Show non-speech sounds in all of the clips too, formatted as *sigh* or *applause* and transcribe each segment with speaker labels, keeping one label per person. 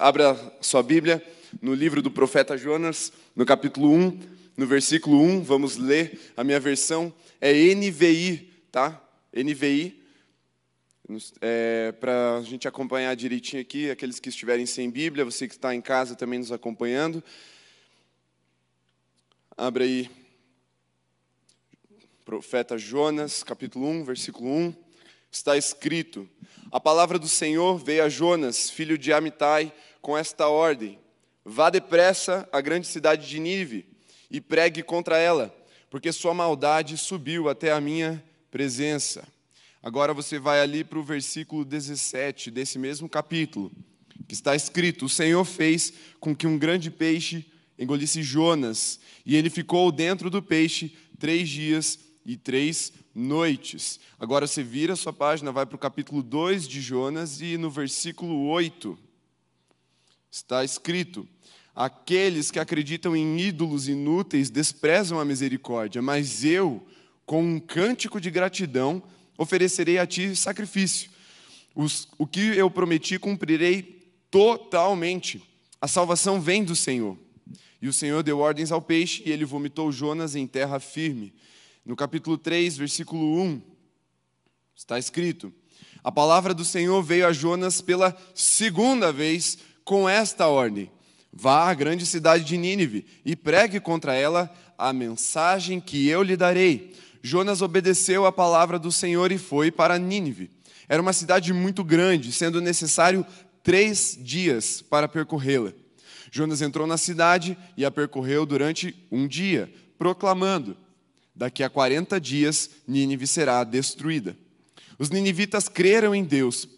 Speaker 1: Abra sua Bíblia no livro do profeta Jonas, no capítulo 1, no versículo 1, vamos ler. A minha versão é NVI, tá? NVI. É, Para a gente acompanhar direitinho aqui, aqueles que estiverem sem Bíblia, você que está em casa também nos acompanhando. Abra aí, profeta Jonas, capítulo 1, versículo 1. Está escrito: A palavra do Senhor veio a Jonas, filho de Amitai, com esta ordem: Vá depressa à grande cidade de Nínive e pregue contra ela, porque sua maldade subiu até a minha presença. Agora você vai ali para o versículo 17 desse mesmo capítulo, que está escrito: O Senhor fez com que um grande peixe engolisse Jonas, e ele ficou dentro do peixe três dias e três noites. Agora você vira sua página, vai para o capítulo 2 de Jonas, e no versículo 8 está escrito: Aqueles que acreditam em ídolos inúteis desprezam a misericórdia, mas eu, com um cântico de gratidão, oferecerei a ti sacrifício. Os, o que eu prometi cumprirei totalmente. A salvação vem do Senhor. E o Senhor deu ordens ao peixe e ele vomitou Jonas em terra firme. No capítulo 3, versículo 1, está escrito: A palavra do Senhor veio a Jonas pela segunda vez com esta ordem: Vá à grande cidade de Nínive e pregue contra ela a mensagem que eu lhe darei. Jonas obedeceu à palavra do Senhor e foi para Nínive. Era uma cidade muito grande, sendo necessário três dias para percorrê-la. Jonas entrou na cidade e a percorreu durante um dia, proclamando: Daqui a 40 dias Nínive será destruída. Os ninivitas creram em Deus,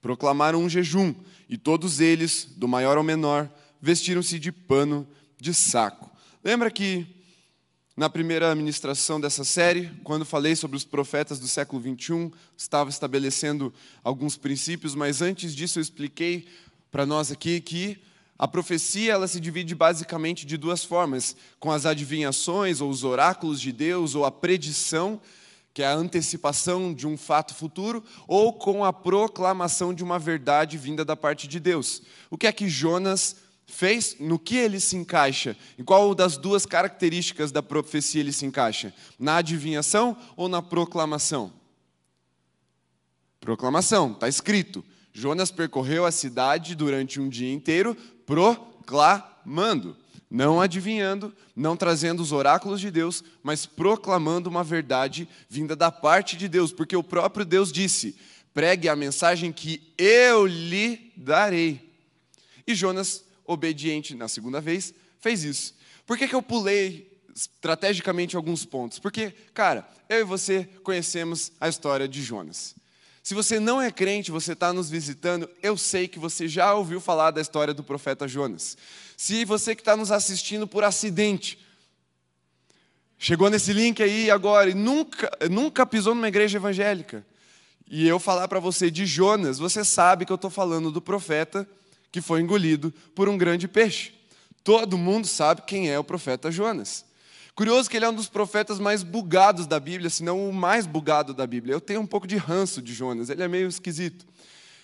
Speaker 1: proclamaram um jejum e todos eles, do maior ao menor, vestiram-se de pano de saco. Lembra que na primeira ministração dessa série, quando falei sobre os profetas do século 21, estava estabelecendo alguns princípios, mas antes disso eu expliquei para nós aqui que a profecia ela se divide basicamente de duas formas, com as adivinhações ou os oráculos de Deus ou a predição que é a antecipação de um fato futuro, ou com a proclamação de uma verdade vinda da parte de Deus. O que é que Jonas fez? No que ele se encaixa? Em qual das duas características da profecia ele se encaixa? Na adivinhação ou na proclamação? Proclamação, está escrito. Jonas percorreu a cidade durante um dia inteiro proclamando não adivinhando, não trazendo os oráculos de Deus, mas proclamando uma verdade vinda da parte de Deus, porque o próprio Deus disse: pregue a mensagem que eu lhe darei. E Jonas, obediente na segunda vez, fez isso. Por que, que eu pulei estrategicamente alguns pontos? Porque, cara, eu e você conhecemos a história de Jonas. Se você não é crente, você está nos visitando, eu sei que você já ouviu falar da história do profeta Jonas. Se você que está nos assistindo por acidente, chegou nesse link aí agora e nunca, nunca pisou numa igreja evangélica, e eu falar para você de Jonas, você sabe que eu estou falando do profeta que foi engolido por um grande peixe. Todo mundo sabe quem é o profeta Jonas. Curioso que ele é um dos profetas mais bugados da Bíblia, se não o mais bugado da Bíblia. Eu tenho um pouco de ranço de Jonas, ele é meio esquisito.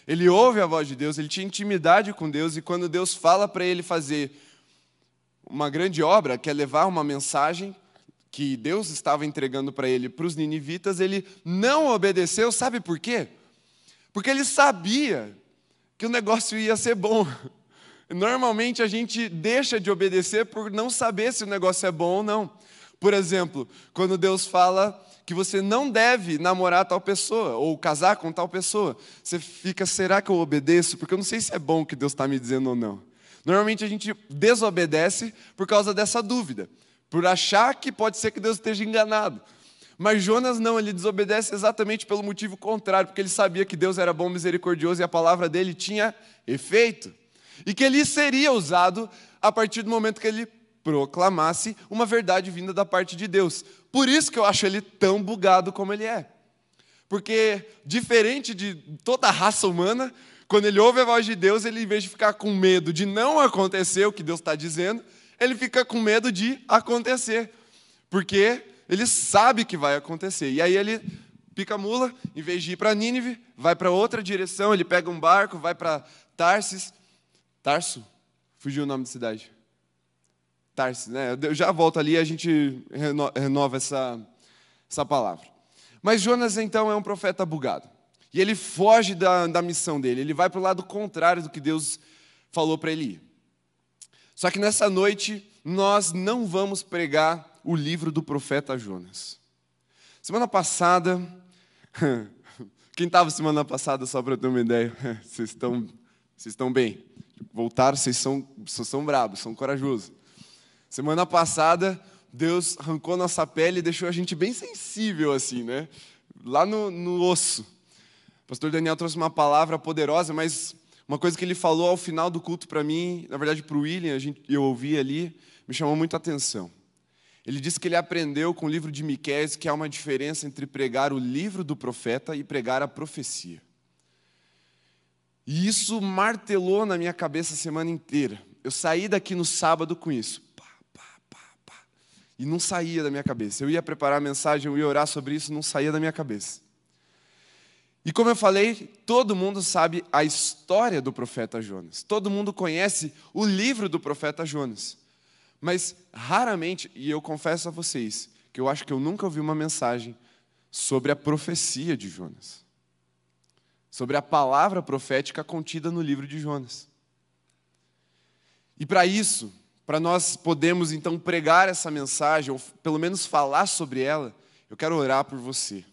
Speaker 1: Ele ouve a voz de Deus, ele tinha intimidade com Deus, e quando Deus fala para ele fazer uma grande obra, que é levar uma mensagem que Deus estava entregando para ele para os ninivitas, ele não obedeceu, sabe por quê? Porque ele sabia que o negócio ia ser bom. *laughs* Normalmente a gente deixa de obedecer por não saber se o negócio é bom ou não. Por exemplo, quando Deus fala que você não deve namorar tal pessoa ou casar com tal pessoa. Você fica, será que eu obedeço? Porque eu não sei se é bom o que Deus está me dizendo ou não. Normalmente a gente desobedece por causa dessa dúvida, por achar que pode ser que Deus esteja enganado. Mas Jonas não, ele desobedece exatamente pelo motivo contrário, porque ele sabia que Deus era bom, misericordioso e a palavra dele tinha efeito. E que ele seria usado a partir do momento que ele proclamasse uma verdade vinda da parte de Deus. Por isso que eu acho ele tão bugado como ele é. Porque, diferente de toda a raça humana, quando ele ouve a voz de Deus, ele, em vez de ficar com medo de não acontecer o que Deus está dizendo, ele fica com medo de acontecer. Porque ele sabe que vai acontecer. E aí ele pica a mula, em vez de ir para Nínive, vai para outra direção, ele pega um barco, vai para Tarsis, Tarso? Fugiu o nome da cidade. Tarso, né? Eu já volto ali e a gente renova essa, essa palavra. Mas Jonas, então, é um profeta bugado. E ele foge da, da missão dele, ele vai para o lado contrário do que Deus falou para ele ir. Só que nessa noite, nós não vamos pregar o livro do profeta Jonas. Semana passada, *laughs* quem estava semana passada, só para ter uma ideia, *laughs* vocês estão, vocês estão bem. Voltaram, vocês são, vocês são bravos, são corajosos. Semana passada, Deus arrancou nossa pele e deixou a gente bem sensível, assim, né? Lá no, no osso. O pastor Daniel trouxe uma palavra poderosa, mas uma coisa que ele falou ao final do culto para mim, na verdade para o William, a gente, eu ouvi ali, me chamou muito a atenção. Ele disse que ele aprendeu com o livro de Miqueias que há uma diferença entre pregar o livro do profeta e pregar a profecia. E isso martelou na minha cabeça a semana inteira. Eu saí daqui no sábado com isso. E não saía da minha cabeça. Eu ia preparar a mensagem, eu ia orar sobre isso, não saía da minha cabeça. E como eu falei, todo mundo sabe a história do profeta Jonas. Todo mundo conhece o livro do profeta Jonas. Mas raramente, e eu confesso a vocês, que eu acho que eu nunca ouvi uma mensagem sobre a profecia de Jonas. Sobre a palavra profética contida no livro de Jonas. E para isso, para nós podermos então pregar essa mensagem, ou pelo menos falar sobre ela, eu quero orar por você.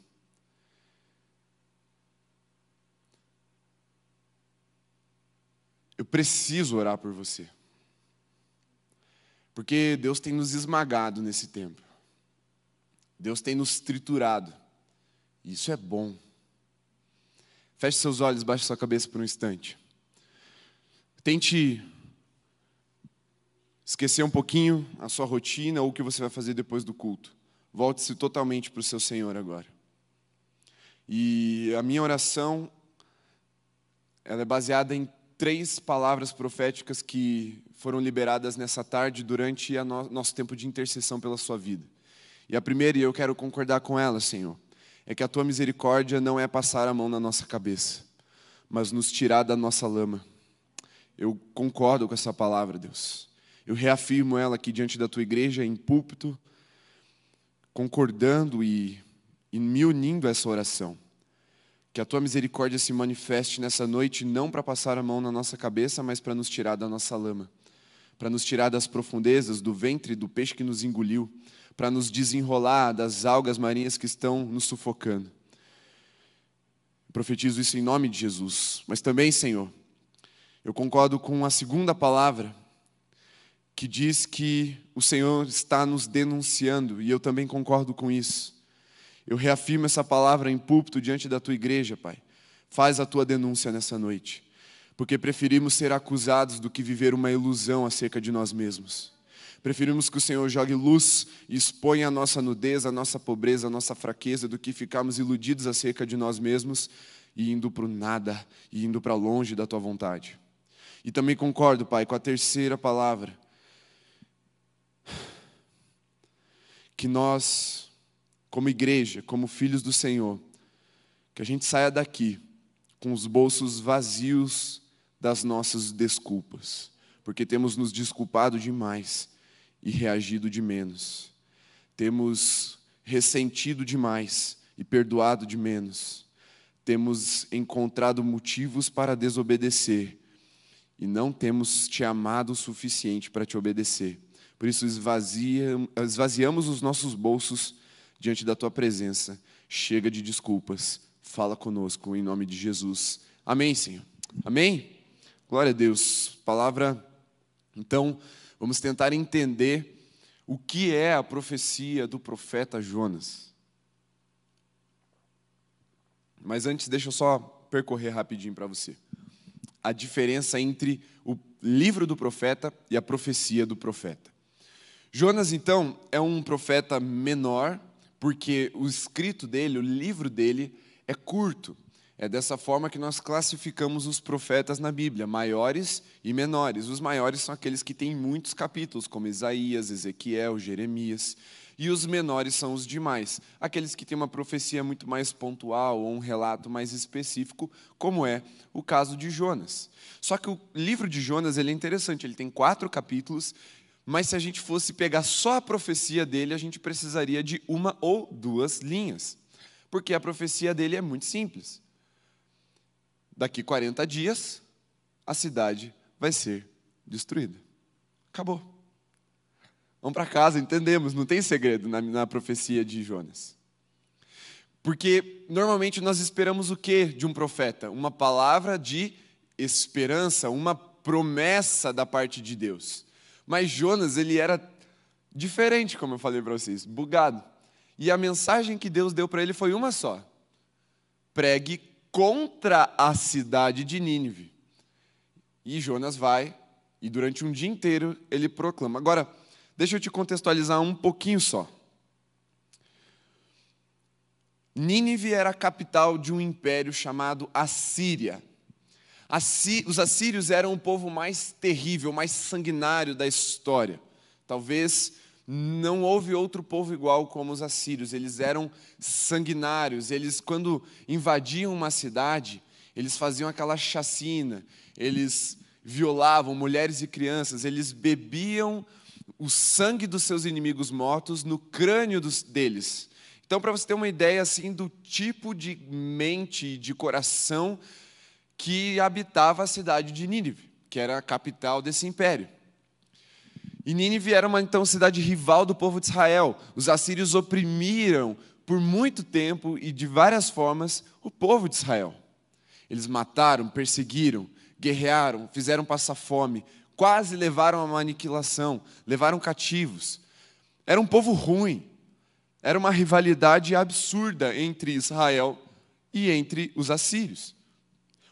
Speaker 1: Eu preciso orar por você. Porque Deus tem nos esmagado nesse tempo. Deus tem nos triturado. Isso é bom. Feche seus olhos, baixe sua cabeça por um instante. Tente esquecer um pouquinho a sua rotina ou o que você vai fazer depois do culto. Volte-se totalmente para o seu Senhor agora. E a minha oração ela é baseada em três palavras proféticas que foram liberadas nessa tarde durante o no nosso tempo de intercessão pela sua vida. E a primeira, e eu quero concordar com ela, Senhor, é que a tua misericórdia não é passar a mão na nossa cabeça, mas nos tirar da nossa lama. Eu concordo com essa palavra, Deus. Eu reafirmo ela aqui diante da tua igreja, em púlpito, concordando e, e me unindo a essa oração. Que a tua misericórdia se manifeste nessa noite, não para passar a mão na nossa cabeça, mas para nos tirar da nossa lama, para nos tirar das profundezas, do ventre do peixe que nos engoliu, para nos desenrolar das algas marinhas que estão nos sufocando. profetizo isso em nome de Jesus. Mas também, Senhor, eu concordo com a segunda palavra que diz que o Senhor está nos denunciando, e eu também concordo com isso. Eu reafirmo essa palavra em púlpito diante da tua igreja, Pai. Faz a tua denúncia nessa noite, porque preferimos ser acusados do que viver uma ilusão acerca de nós mesmos. Preferimos que o Senhor jogue luz e exponha a nossa nudez, a nossa pobreza, a nossa fraqueza, do que ficarmos iludidos acerca de nós mesmos e indo para o nada, e indo para longe da tua vontade. E também concordo, Pai, com a terceira palavra, que nós, como igreja, como filhos do Senhor, que a gente saia daqui com os bolsos vazios das nossas desculpas, porque temos nos desculpado demais e reagido de menos. Temos ressentido demais e perdoado de menos. Temos encontrado motivos para desobedecer e não temos te amado o suficiente para te obedecer. Por isso, esvaziamos os nossos bolsos diante da tua presença. Chega de desculpas. Fala conosco em nome de Jesus. Amém, Senhor. Amém? Glória a Deus. Palavra. Então, vamos tentar entender o que é a profecia do profeta Jonas. Mas antes, deixa eu só percorrer rapidinho para você. A diferença entre o livro do profeta e a profecia do profeta. Jonas, então, é um profeta menor, porque o escrito dele, o livro dele, é curto. É dessa forma que nós classificamos os profetas na Bíblia, maiores e menores. Os maiores são aqueles que têm muitos capítulos, como Isaías, Ezequiel, Jeremias. e os menores são os demais, aqueles que têm uma profecia muito mais pontual ou um relato mais específico, como é o caso de Jonas. Só que o livro de Jonas ele é interessante, ele tem quatro capítulos, mas se a gente fosse pegar só a profecia dele, a gente precisaria de uma ou duas linhas, porque a profecia dele é muito simples. Daqui 40 dias, a cidade vai ser destruída. Acabou. Vamos para casa, entendemos, não tem segredo na, na profecia de Jonas. Porque normalmente nós esperamos o que de um profeta? Uma palavra de esperança, uma promessa da parte de Deus. Mas Jonas, ele era diferente, como eu falei para vocês, bugado. E a mensagem que Deus deu para ele foi uma só: pregue contra a cidade de Nínive. E Jonas vai, e durante um dia inteiro ele proclama. Agora, Deixa eu te contextualizar um pouquinho só. Nínive era a capital de um império chamado Assíria. Os assírios eram o povo mais terrível, mais sanguinário da história. Talvez não houve outro povo igual como os assírios. Eles eram sanguinários. Eles, quando invadiam uma cidade, eles faziam aquela chacina. Eles violavam mulheres e crianças. Eles bebiam o sangue dos seus inimigos mortos no crânio dos, deles. Então, para você ter uma ideia assim do tipo de mente, de coração que habitava a cidade de Nínive, que era a capital desse império. E Nínive era uma então cidade rival do povo de Israel. Os assírios oprimiram por muito tempo e de várias formas o povo de Israel. Eles mataram, perseguiram, guerrearam, fizeram passar fome, quase levaram a uma aniquilação, levaram cativos. Era um povo ruim. Era uma rivalidade absurda entre Israel e entre os assírios.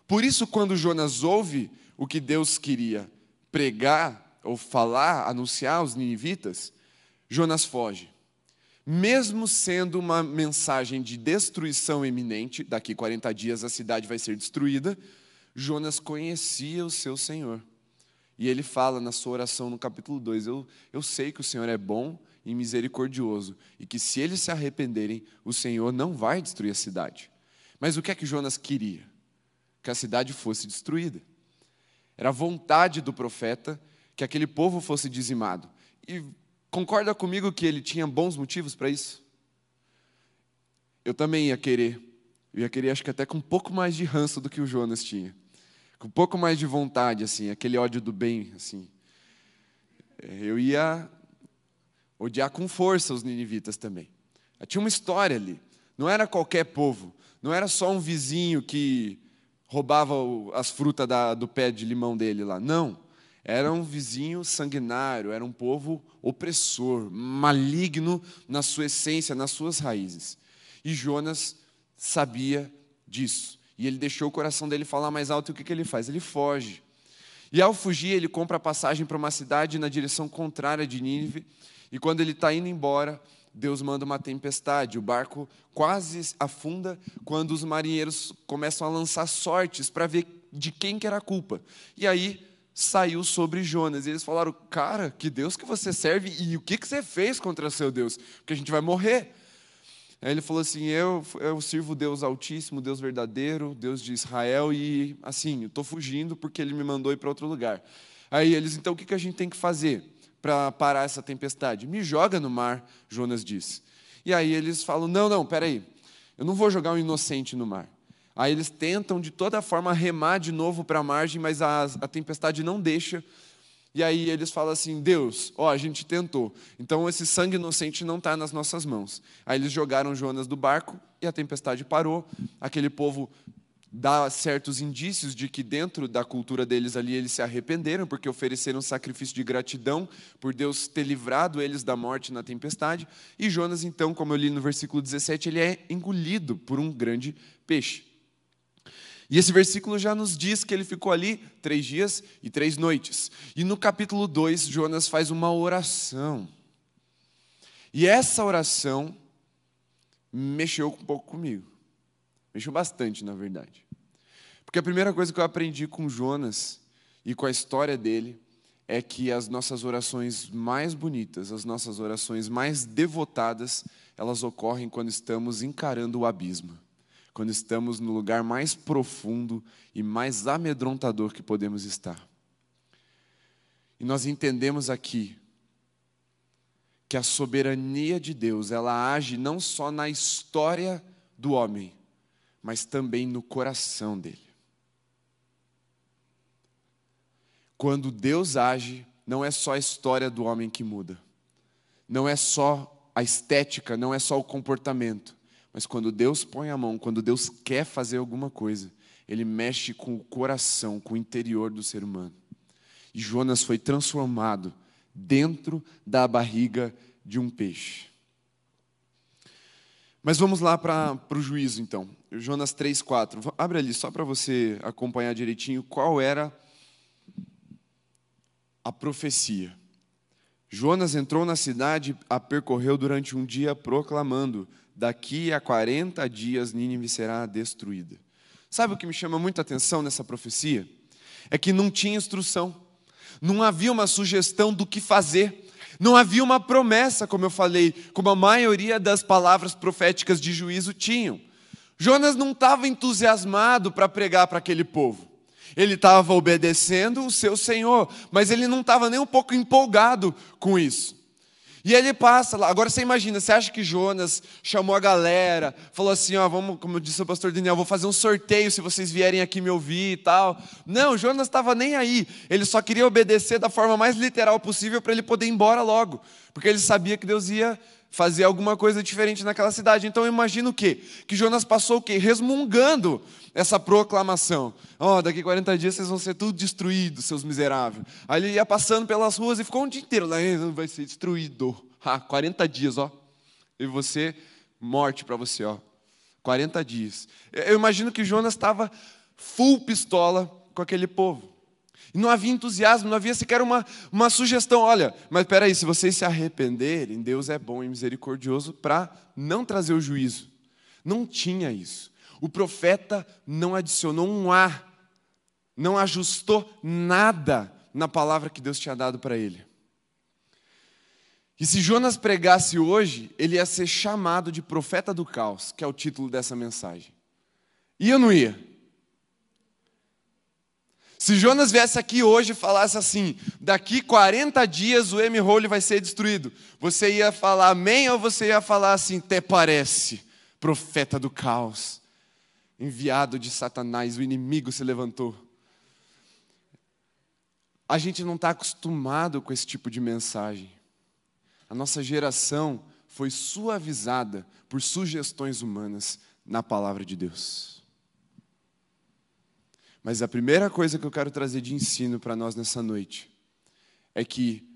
Speaker 1: Por isso, quando Jonas ouve o que Deus queria pregar ou falar, anunciar aos ninivitas, Jonas foge. Mesmo sendo uma mensagem de destruição iminente, daqui 40 dias a cidade vai ser destruída, Jonas conhecia o seu Senhor. E ele fala na sua oração no capítulo 2: eu, eu sei que o Senhor é bom e misericordioso, e que se eles se arrependerem, o Senhor não vai destruir a cidade. Mas o que é que Jonas queria? Que a cidade fosse destruída. Era vontade do profeta que aquele povo fosse dizimado. E concorda comigo que ele tinha bons motivos para isso? Eu também ia querer. Eu ia querer, acho que até com um pouco mais de ranço do que o Jonas tinha com um pouco mais de vontade, assim, aquele ódio do bem, assim. É, eu ia odiar com força os ninivitas também. Tinha uma história ali. Não era qualquer povo. Não era só um vizinho que roubava as frutas da, do pé de limão dele lá. Não. Era um vizinho sanguinário, era um povo opressor, maligno na sua essência, nas suas raízes. E Jonas sabia disso. E ele deixou o coração dele falar mais alto, e o que, que ele faz? Ele foge. E ao fugir, ele compra passagem para uma cidade na direção contrária de Nínive, e quando ele está indo embora, Deus manda uma tempestade. O barco quase afunda quando os marinheiros começam a lançar sortes para ver de quem que era a culpa. E aí saiu sobre Jonas. E eles falaram: Cara, que Deus que você serve e o que, que você fez contra seu Deus? Porque a gente vai morrer. Aí ele falou assim: eu, eu sirvo Deus Altíssimo, Deus verdadeiro, Deus de Israel, e assim, eu estou fugindo porque ele me mandou ir para outro lugar. Aí eles, então o que, que a gente tem que fazer para parar essa tempestade? Me joga no mar, Jonas disse. E aí eles falam: não, não, peraí, eu não vou jogar um inocente no mar. Aí eles tentam de toda forma remar de novo para a margem, mas a, a tempestade não deixa. E aí eles falam assim: Deus, ó, a gente tentou. Então esse sangue inocente não está nas nossas mãos. Aí eles jogaram Jonas do barco e a tempestade parou. Aquele povo dá certos indícios de que dentro da cultura deles ali eles se arrependeram porque ofereceram sacrifício de gratidão por Deus ter livrado eles da morte na tempestade. E Jonas, então, como eu li no versículo 17, ele é engolido por um grande peixe. E esse versículo já nos diz que ele ficou ali três dias e três noites. E no capítulo 2, Jonas faz uma oração. E essa oração mexeu um pouco comigo. Mexeu bastante, na verdade. Porque a primeira coisa que eu aprendi com Jonas e com a história dele é que as nossas orações mais bonitas, as nossas orações mais devotadas, elas ocorrem quando estamos encarando o abismo, quando estamos no lugar mais profundo e mais amedrontador que podemos estar. E nós entendemos aqui que a soberania de Deus, ela age não só na história do homem, mas também no coração dele. Quando Deus age, não é só a história do homem que muda, não é só a estética, não é só o comportamento, mas quando Deus põe a mão, quando Deus quer fazer alguma coisa, ele mexe com o coração, com o interior do ser humano. E Jonas foi transformado dentro da barriga de um peixe. Mas vamos lá para o juízo, então. Jonas 3, 4. Abre ali, só para você acompanhar direitinho qual era a profecia. Jonas entrou na cidade, a percorreu durante um dia, proclamando: Daqui a 40 dias Nínive será destruída. Sabe o que me chama muita atenção nessa profecia? É que não tinha instrução, não havia uma sugestão do que fazer. Não havia uma promessa, como eu falei, como a maioria das palavras proféticas de juízo tinham. Jonas não estava entusiasmado para pregar para aquele povo. Ele estava obedecendo o seu Senhor, mas ele não estava nem um pouco empolgado com isso. E ele passa lá. Agora você imagina, você acha que Jonas chamou a galera, falou assim: ó, vamos, como disse o pastor Daniel, vou fazer um sorteio se vocês vierem aqui me ouvir e tal. Não, Jonas estava nem aí. Ele só queria obedecer da forma mais literal possível para ele poder ir embora logo. Porque ele sabia que Deus ia fazer alguma coisa diferente naquela cidade. Então imagina o quê? Que Jonas passou o quê? Resmungando essa proclamação. Ó, oh, daqui 40 dias vocês vão ser tudo destruídos, seus miseráveis. Aí ele ia passando pelas ruas e ficou um dia inteiro lá, vai ser destruído. Ah, 40 dias, ó. E você, morte para você, ó. 40 dias. Eu imagino que Jonas estava full pistola com aquele povo. E não havia entusiasmo, não havia sequer uma, uma sugestão. Olha, mas espera aí, se vocês se arrependerem, Deus é bom e misericordioso para não trazer o juízo. Não tinha isso. O profeta não adicionou um A, não ajustou nada na palavra que Deus tinha dado para ele. E se Jonas pregasse hoje, ele ia ser chamado de profeta do caos, que é o título dessa mensagem. Ia ou não ia? Se Jonas viesse aqui hoje e falasse assim: daqui 40 dias o M-Hole vai ser destruído, você ia falar amém ou você ia falar assim, até parece, profeta do caos, enviado de Satanás, o inimigo se levantou. A gente não está acostumado com esse tipo de mensagem. A nossa geração foi suavizada por sugestões humanas na palavra de Deus. Mas a primeira coisa que eu quero trazer de ensino para nós nessa noite é que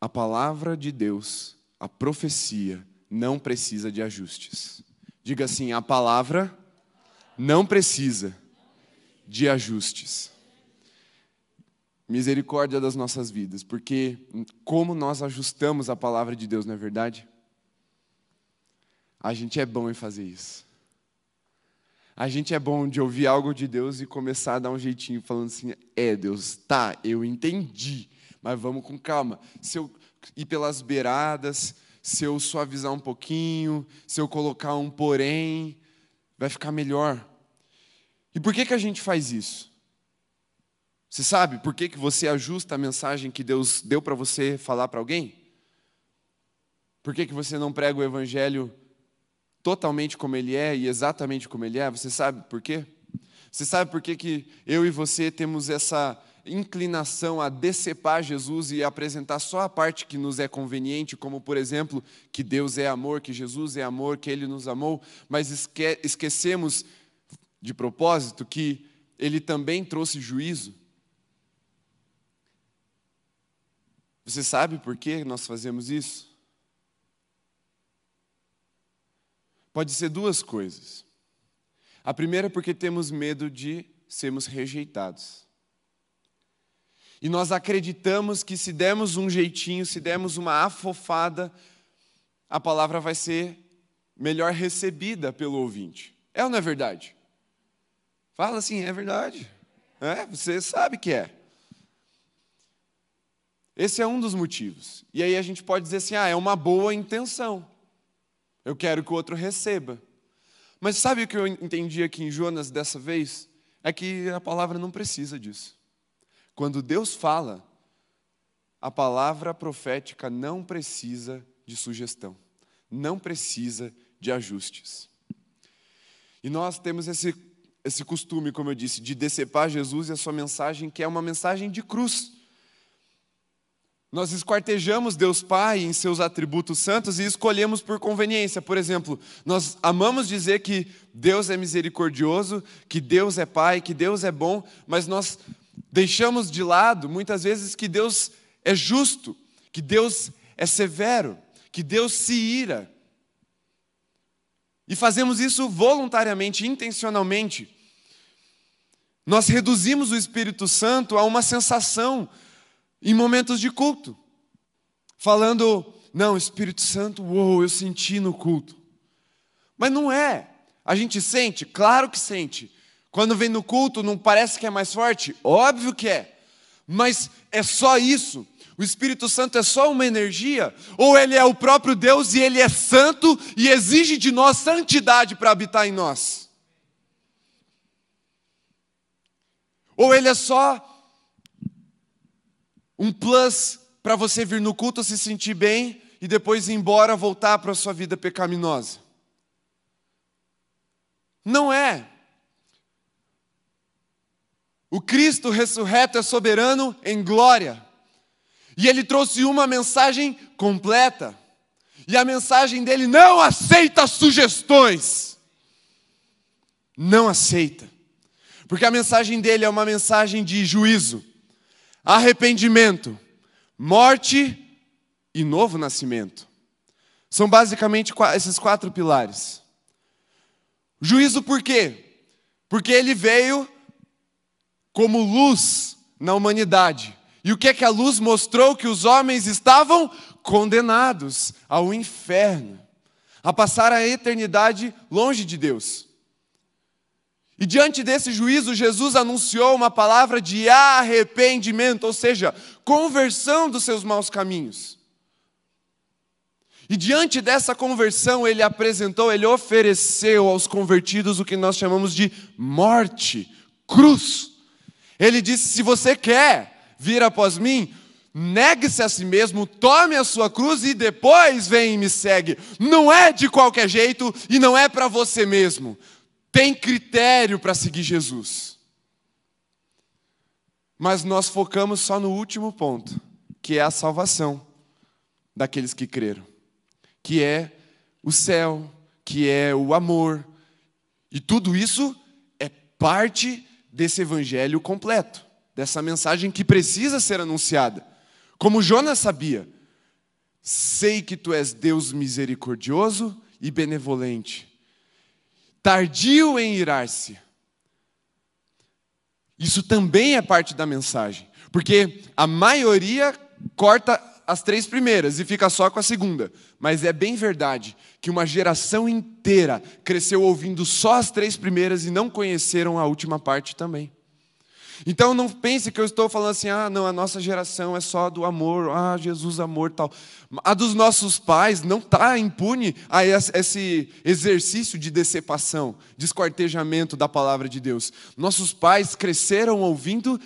Speaker 1: a palavra de Deus, a profecia, não precisa de ajustes. Diga assim: a palavra não precisa de ajustes. Misericórdia das nossas vidas, porque como nós ajustamos a palavra de Deus, não é verdade? A gente é bom em fazer isso. A gente é bom de ouvir algo de Deus e começar a dar um jeitinho, falando assim: é, Deus, tá, eu entendi, mas vamos com calma. Se eu ir pelas beiradas, se eu suavizar um pouquinho, se eu colocar um porém, vai ficar melhor. E por que, que a gente faz isso? Você sabe por que, que você ajusta a mensagem que Deus deu para você falar para alguém? Por que, que você não prega o evangelho totalmente como Ele é e exatamente como Ele é. Você sabe por quê? Você sabe por que, que eu e você temos essa inclinação a decepar Jesus e apresentar só a parte que nos é conveniente, como por exemplo, que Deus é amor, que Jesus é amor, que Ele nos amou, mas esque esquecemos de propósito que Ele também trouxe juízo? Você sabe por que nós fazemos isso? Pode ser duas coisas. A primeira é porque temos medo de sermos rejeitados. E nós acreditamos que se dermos um jeitinho, se dermos uma afofada, a palavra vai ser melhor recebida pelo ouvinte. É ou não é verdade? Fala assim, é verdade. É, você sabe que é. Esse é um dos motivos. E aí a gente pode dizer assim: ah, é uma boa intenção. Eu quero que o outro receba. Mas sabe o que eu entendi aqui em Jonas dessa vez? É que a palavra não precisa disso. Quando Deus fala, a palavra profética não precisa de sugestão, não precisa de ajustes. E nós temos esse, esse costume, como eu disse, de decepar Jesus e a sua mensagem, que é uma mensagem de cruz. Nós esquartejamos Deus Pai em seus atributos santos e escolhemos por conveniência. Por exemplo, nós amamos dizer que Deus é misericordioso, que Deus é Pai, que Deus é bom, mas nós deixamos de lado muitas vezes que Deus é justo, que Deus é severo, que Deus se ira. E fazemos isso voluntariamente, intencionalmente. Nós reduzimos o Espírito Santo a uma sensação em momentos de culto, falando, não, Espírito Santo, uou, eu senti no culto. Mas não é. A gente sente? Claro que sente. Quando vem no culto, não parece que é mais forte? Óbvio que é. Mas é só isso? O Espírito Santo é só uma energia? Ou ele é o próprio Deus e ele é santo e exige de nós santidade para habitar em nós? Ou ele é só um plus para você vir no culto se sentir bem e depois ir embora voltar para a sua vida pecaminosa. Não é. O Cristo ressurreto é soberano em glória. E ele trouxe uma mensagem completa. E a mensagem dele não aceita sugestões. Não aceita. Porque a mensagem dele é uma mensagem de juízo arrependimento, morte e novo nascimento. São basicamente esses quatro pilares. Juízo por quê? Porque ele veio como luz na humanidade. E o que é que a luz mostrou? Que os homens estavam condenados ao inferno, a passar a eternidade longe de Deus. E diante desse juízo, Jesus anunciou uma palavra de arrependimento, ou seja, conversão dos seus maus caminhos. E diante dessa conversão, ele apresentou, ele ofereceu aos convertidos o que nós chamamos de morte, cruz. Ele disse: se você quer vir após mim, negue-se a si mesmo, tome a sua cruz e depois vem e me segue. Não é de qualquer jeito e não é para você mesmo tem critério para seguir Jesus. Mas nós focamos só no último ponto, que é a salvação daqueles que creram, que é o céu, que é o amor. E tudo isso é parte desse evangelho completo, dessa mensagem que precisa ser anunciada. Como Jonas sabia, sei que tu és Deus misericordioso e benevolente, tardio em irar-se. Isso também é parte da mensagem, porque a maioria corta as três primeiras e fica só com a segunda. Mas é bem verdade que uma geração inteira cresceu ouvindo só as três primeiras e não conheceram a última parte também. Então não pense que eu estou falando assim, ah, não, a nossa geração é só do amor, ah, Jesus amor tal. A dos nossos pais não está impune a esse exercício de decepção, de esquartejamento da palavra de Deus. Nossos pais cresceram ouvindo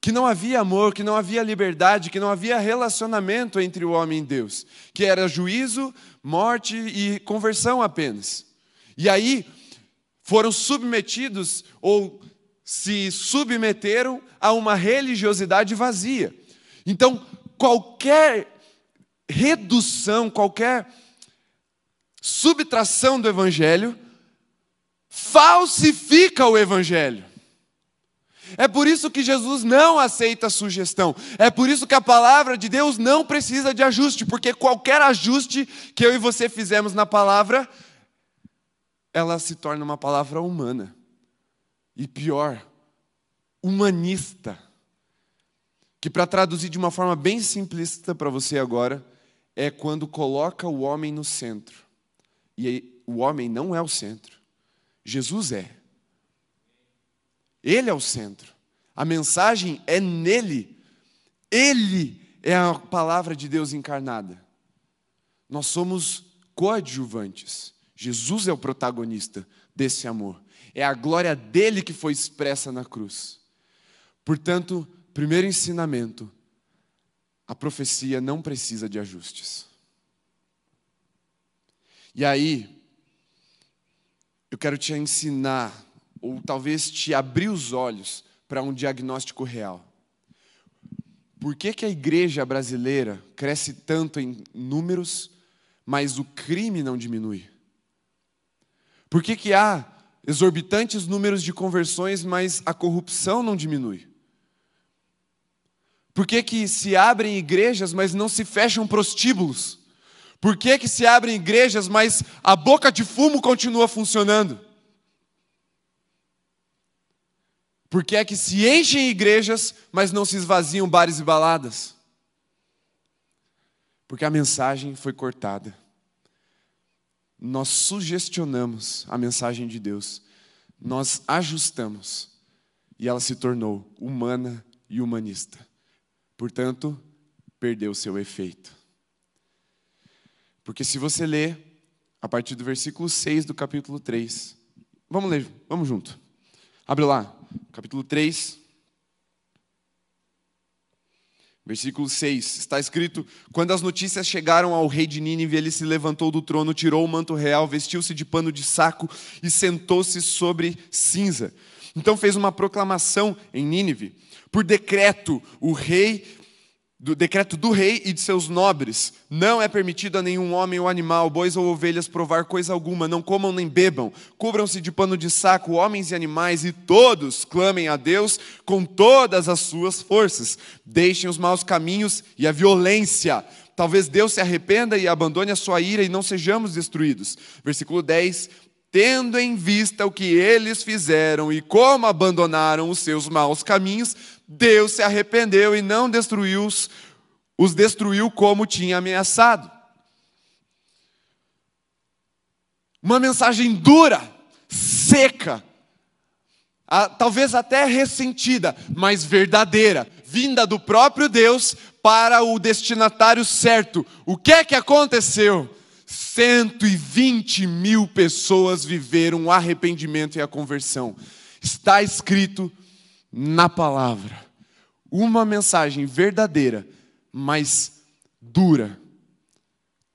Speaker 1: que não havia amor, que não havia liberdade, que não havia relacionamento entre o homem e Deus, que era juízo, morte e conversão apenas. E aí foram submetidos ou se submeteram a uma religiosidade vazia. Então, qualquer redução, qualquer subtração do evangelho falsifica o evangelho. É por isso que Jesus não aceita sugestão. É por isso que a palavra de Deus não precisa de ajuste, porque qualquer ajuste que eu e você fizemos na palavra, ela se torna uma palavra humana. E pior, humanista. Que, para traduzir de uma forma bem simplista para você agora, é quando coloca o homem no centro. E aí, o homem não é o centro, Jesus é. Ele é o centro. A mensagem é nele. Ele é a palavra de Deus encarnada. Nós somos coadjuvantes. Jesus é o protagonista desse amor. É a glória dele que foi expressa na cruz. Portanto, primeiro ensinamento: a profecia não precisa de ajustes. E aí, eu quero te ensinar, ou talvez te abrir os olhos para um diagnóstico real. Por que, que a igreja brasileira cresce tanto em números, mas o crime não diminui? Por que, que há exorbitantes números de conversões, mas a corrupção não diminui? Por que, que se abrem igrejas, mas não se fecham prostíbulos? Por que, que se abrem igrejas, mas a boca de fumo continua funcionando? Por que é que se enchem igrejas, mas não se esvaziam bares e baladas? Porque a mensagem foi cortada. Nós sugestionamos a mensagem de Deus, nós ajustamos, e ela se tornou humana e humanista. Portanto, perdeu seu efeito. Porque se você ler a partir do versículo 6 do capítulo 3, vamos ler, vamos junto. Abre lá, capítulo 3, versículo 6. Está escrito: Quando as notícias chegaram ao rei de Nínive, ele se levantou do trono, tirou o manto real, vestiu-se de pano de saco e sentou-se sobre cinza. Então fez uma proclamação em Nínive. Por decreto, o rei do decreto do rei e de seus nobres. Não é permitido a nenhum homem ou animal, bois ou ovelhas, provar coisa alguma. Não comam nem bebam. Cubram-se de pano de saco, homens e animais, e todos clamem a Deus com todas as suas forças. Deixem os maus caminhos e a violência. Talvez Deus se arrependa e abandone a sua ira e não sejamos destruídos. Versículo 10 tendo em vista o que eles fizeram e como abandonaram os seus maus caminhos, Deus se arrependeu e não destruiu os, os destruiu como tinha ameaçado. Uma mensagem dura, seca, talvez até ressentida, mas verdadeira, vinda do próprio Deus para o destinatário certo. O que é que aconteceu? 120 mil pessoas viveram o arrependimento e a conversão. Está escrito na palavra. Uma mensagem verdadeira, mas dura,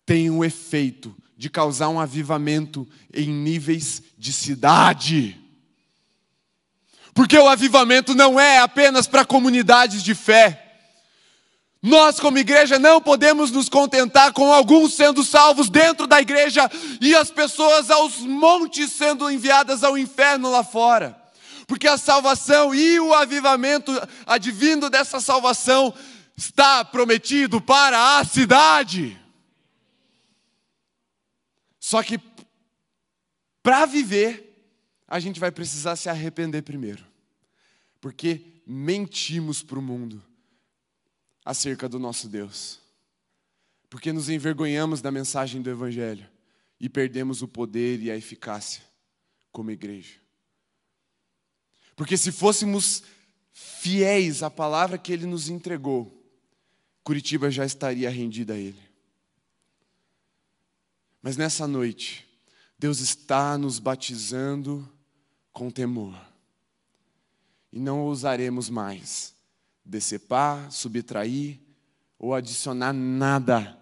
Speaker 1: tem o efeito de causar um avivamento em níveis de cidade. Porque o avivamento não é apenas para comunidades de fé. Nós, como igreja, não podemos nos contentar com alguns sendo salvos dentro da igreja e as pessoas aos montes sendo enviadas ao inferno lá fora. Porque a salvação e o avivamento advindo dessa salvação está prometido para a cidade. Só que para viver, a gente vai precisar se arrepender primeiro. Porque mentimos para o mundo acerca do nosso Deus. Porque nos envergonhamos da mensagem do Evangelho e perdemos o poder e a eficácia como igreja. Porque se fôssemos fiéis à palavra que ele nos entregou, Curitiba já estaria rendida a ele. Mas nessa noite, Deus está nos batizando com temor. E não ousaremos mais decepar, subtrair ou adicionar nada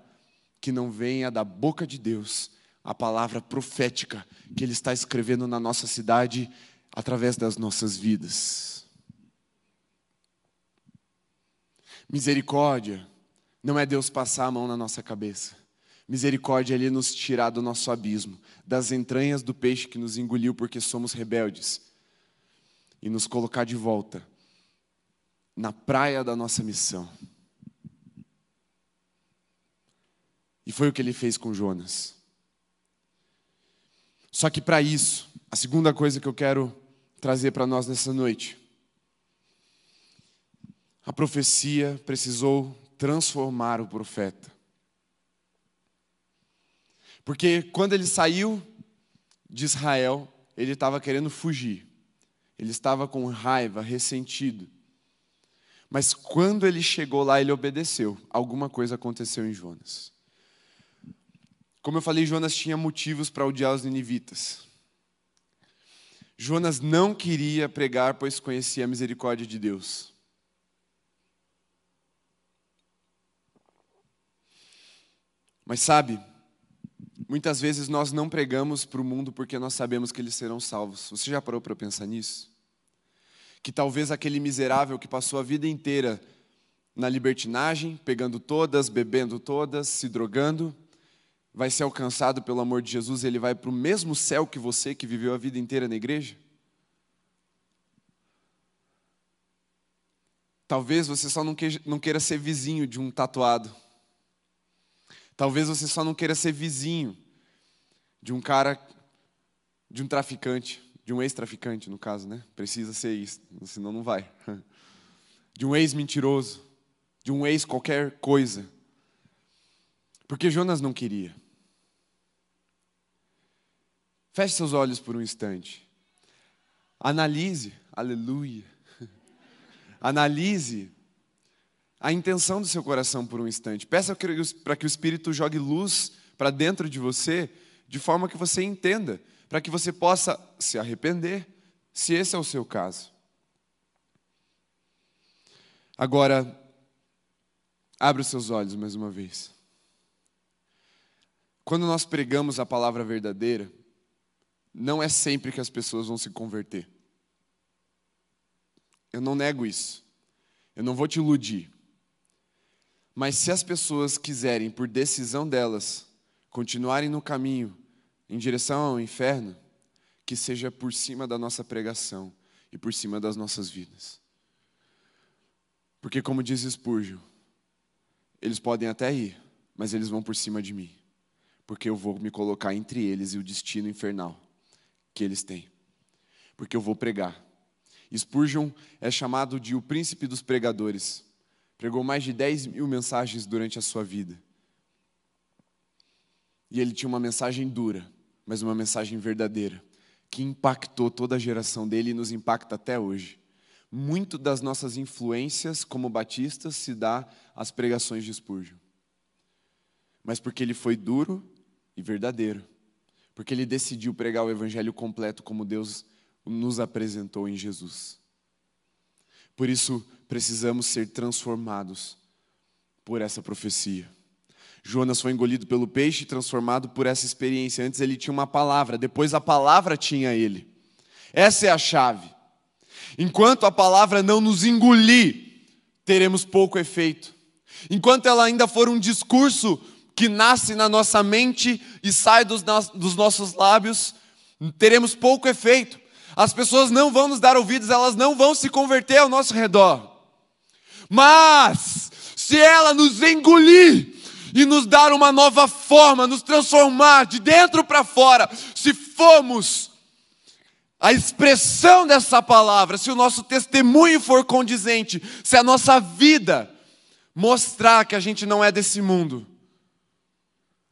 Speaker 1: que não venha da boca de Deus, a palavra profética que Ele está escrevendo na nossa cidade através das nossas vidas. Misericórdia não é Deus passar a mão na nossa cabeça. Misericórdia é Ele nos tirar do nosso abismo, das entranhas do peixe que nos engoliu porque somos rebeldes, e nos colocar de volta na praia da nossa missão. E foi o que ele fez com Jonas. Só que para isso, a segunda coisa que eu quero trazer para nós nessa noite, a profecia precisou transformar o profeta. Porque quando ele saiu de Israel, ele estava querendo fugir. Ele estava com raiva, ressentido. Mas quando ele chegou lá, ele obedeceu. Alguma coisa aconteceu em Jonas. Como eu falei, Jonas tinha motivos para odiar os ninivitas. Jonas não queria pregar, pois conhecia a misericórdia de Deus. Mas sabe, muitas vezes nós não pregamos para o mundo porque nós sabemos que eles serão salvos. Você já parou para pensar nisso? Que talvez aquele miserável que passou a vida inteira na libertinagem, pegando todas, bebendo todas, se drogando, vai ser alcançado pelo amor de Jesus ele vai para o mesmo céu que você que viveu a vida inteira na igreja? Talvez você só não queira ser vizinho de um tatuado. Talvez você só não queira ser vizinho de um cara, de um traficante, de um ex-traficante, no caso, né? Precisa ser isso, senão não vai. *laughs* De um ex-mentiroso, de um ex qualquer coisa. Porque Jonas não queria. Feche seus olhos por um instante. Analise, aleluia. *laughs* Analise a intenção do seu coração por um instante. Peça para que o Espírito jogue luz para dentro de você, de forma que você entenda, para que você possa se arrepender, se esse é o seu caso. Agora, abra os seus olhos mais uma vez. Quando nós pregamos a palavra verdadeira, não é sempre que as pessoas vão se converter. Eu não nego isso. Eu não vou te iludir. Mas se as pessoas quiserem, por decisão delas, continuarem no caminho em direção ao inferno, que seja por cima da nossa pregação e por cima das nossas vidas. Porque, como diz Spurgeon, eles podem até ir, mas eles vão por cima de mim, porque eu vou me colocar entre eles e o destino infernal que eles têm, porque eu vou pregar. Spurgeon é chamado de o príncipe dos pregadores Pregou mais de 10 mil mensagens durante a sua vida. E ele tinha uma mensagem dura, mas uma mensagem verdadeira, que impactou toda a geração dele e nos impacta até hoje. Muito das nossas influências como batistas se dá às pregações de Spurgeon. Mas porque ele foi duro e verdadeiro. Porque ele decidiu pregar o evangelho completo como Deus nos apresentou em Jesus. Por isso, precisamos ser transformados por essa profecia. Jonas foi engolido pelo peixe e transformado por essa experiência. Antes ele tinha uma palavra, depois a palavra tinha ele. Essa é a chave. Enquanto a palavra não nos engolir, teremos pouco efeito. Enquanto ela ainda for um discurso que nasce na nossa mente e sai dos, dos nossos lábios, teremos pouco efeito. As pessoas não vão nos dar ouvidos, elas não vão se converter ao nosso redor. Mas, se ela nos engolir e nos dar uma nova forma, nos transformar de dentro para fora, se formos a expressão dessa palavra, se o nosso testemunho for condizente, se a nossa vida mostrar que a gente não é desse mundo,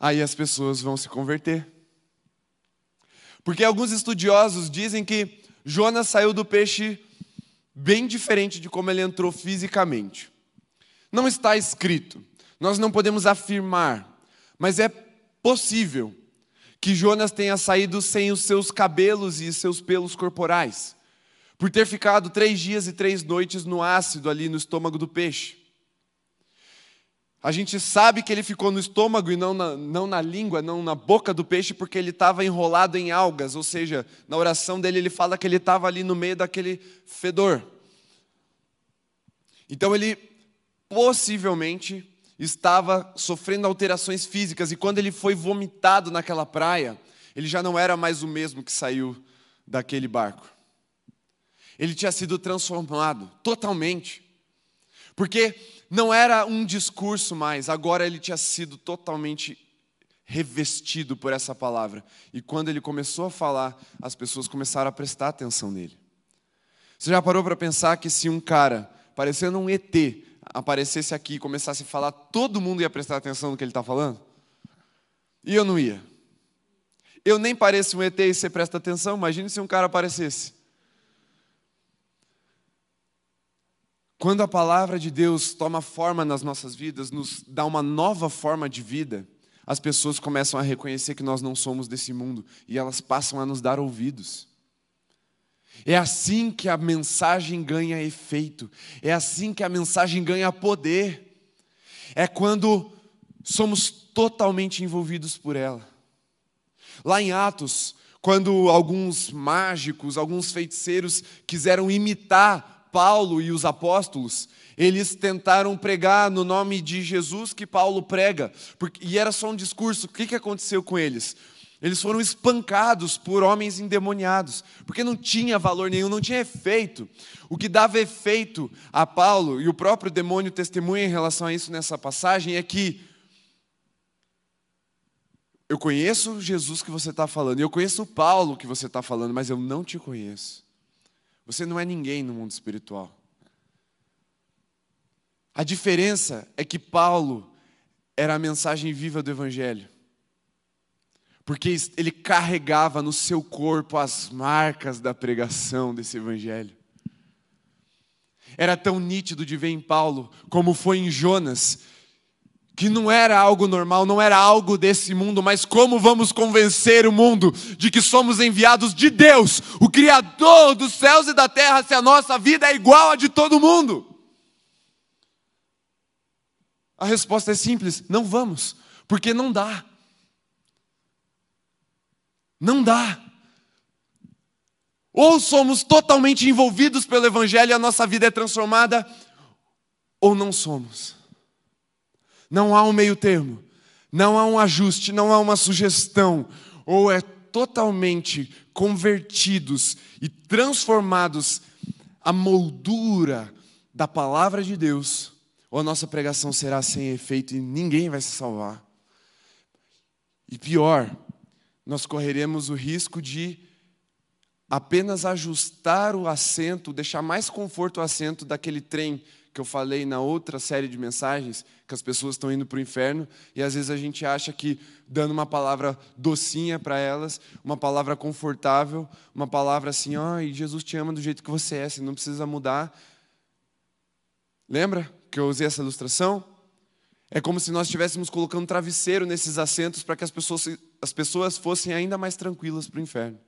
Speaker 1: aí as pessoas vão se converter. Porque alguns estudiosos dizem que Jonas saiu do peixe bem diferente de como ele entrou fisicamente. Não está escrito, nós não podemos afirmar, mas é possível que Jonas tenha saído sem os seus cabelos e seus pelos corporais, por ter ficado três dias e três noites no ácido ali no estômago do peixe. A gente sabe que ele ficou no estômago e não na, não na língua, não na boca do peixe, porque ele estava enrolado em algas, ou seja, na oração dele ele fala que ele estava ali no meio daquele fedor. Então ele possivelmente estava sofrendo alterações físicas, e quando ele foi vomitado naquela praia, ele já não era mais o mesmo que saiu daquele barco. Ele tinha sido transformado totalmente. Porque não era um discurso mais, agora ele tinha sido totalmente revestido por essa palavra. E quando ele começou a falar, as pessoas começaram a prestar atenção nele. Você já parou para pensar que se um cara, parecendo um ET, aparecesse aqui e começasse a falar, todo mundo ia prestar atenção no que ele está falando? E eu não ia. Eu nem pareço um ET e você presta atenção, imagine se um cara aparecesse. Quando a palavra de Deus toma forma nas nossas vidas, nos dá uma nova forma de vida, as pessoas começam a reconhecer que nós não somos desse mundo e elas passam a nos dar ouvidos. É assim que a mensagem ganha efeito, é assim que a mensagem ganha poder. É quando somos totalmente envolvidos por ela. Lá em Atos, quando alguns mágicos, alguns feiticeiros quiseram imitar Paulo e os apóstolos, eles tentaram pregar no nome de Jesus que Paulo prega, porque, e era só um discurso. O que, que aconteceu com eles? Eles foram espancados por homens endemoniados, porque não tinha valor nenhum, não tinha efeito. O que dava efeito a Paulo, e o próprio demônio testemunha em relação a isso nessa passagem, é que eu conheço Jesus que você está falando, eu conheço o Paulo que você está falando, mas eu não te conheço. Você não é ninguém no mundo espiritual. A diferença é que Paulo era a mensagem viva do Evangelho. Porque ele carregava no seu corpo as marcas da pregação desse Evangelho. Era tão nítido de ver em Paulo, como foi em Jonas, que não era algo normal, não era algo desse mundo, mas como vamos convencer o mundo de que somos enviados de Deus, o Criador dos céus e da terra, se a nossa vida é igual a de todo mundo? A resposta é simples: não vamos, porque não dá. Não dá. Ou somos totalmente envolvidos pelo Evangelho e a nossa vida é transformada, ou não somos. Não há um meio termo, não há um ajuste, não há uma sugestão. Ou é totalmente convertidos e transformados à moldura da palavra de Deus, ou a nossa pregação será sem efeito e ninguém vai se salvar. E pior, nós correremos o risco de apenas ajustar o assento, deixar mais conforto o assento daquele trem que eu falei na outra série de mensagens, que as pessoas estão indo para o inferno, e às vezes a gente acha que dando uma palavra docinha para elas, uma palavra confortável, uma palavra assim, ó, oh, Jesus te ama do jeito que você é, você não precisa mudar. Lembra que eu usei essa ilustração? É como se nós estivéssemos colocando travesseiro nesses assentos para que as pessoas, as pessoas fossem ainda mais tranquilas para o inferno.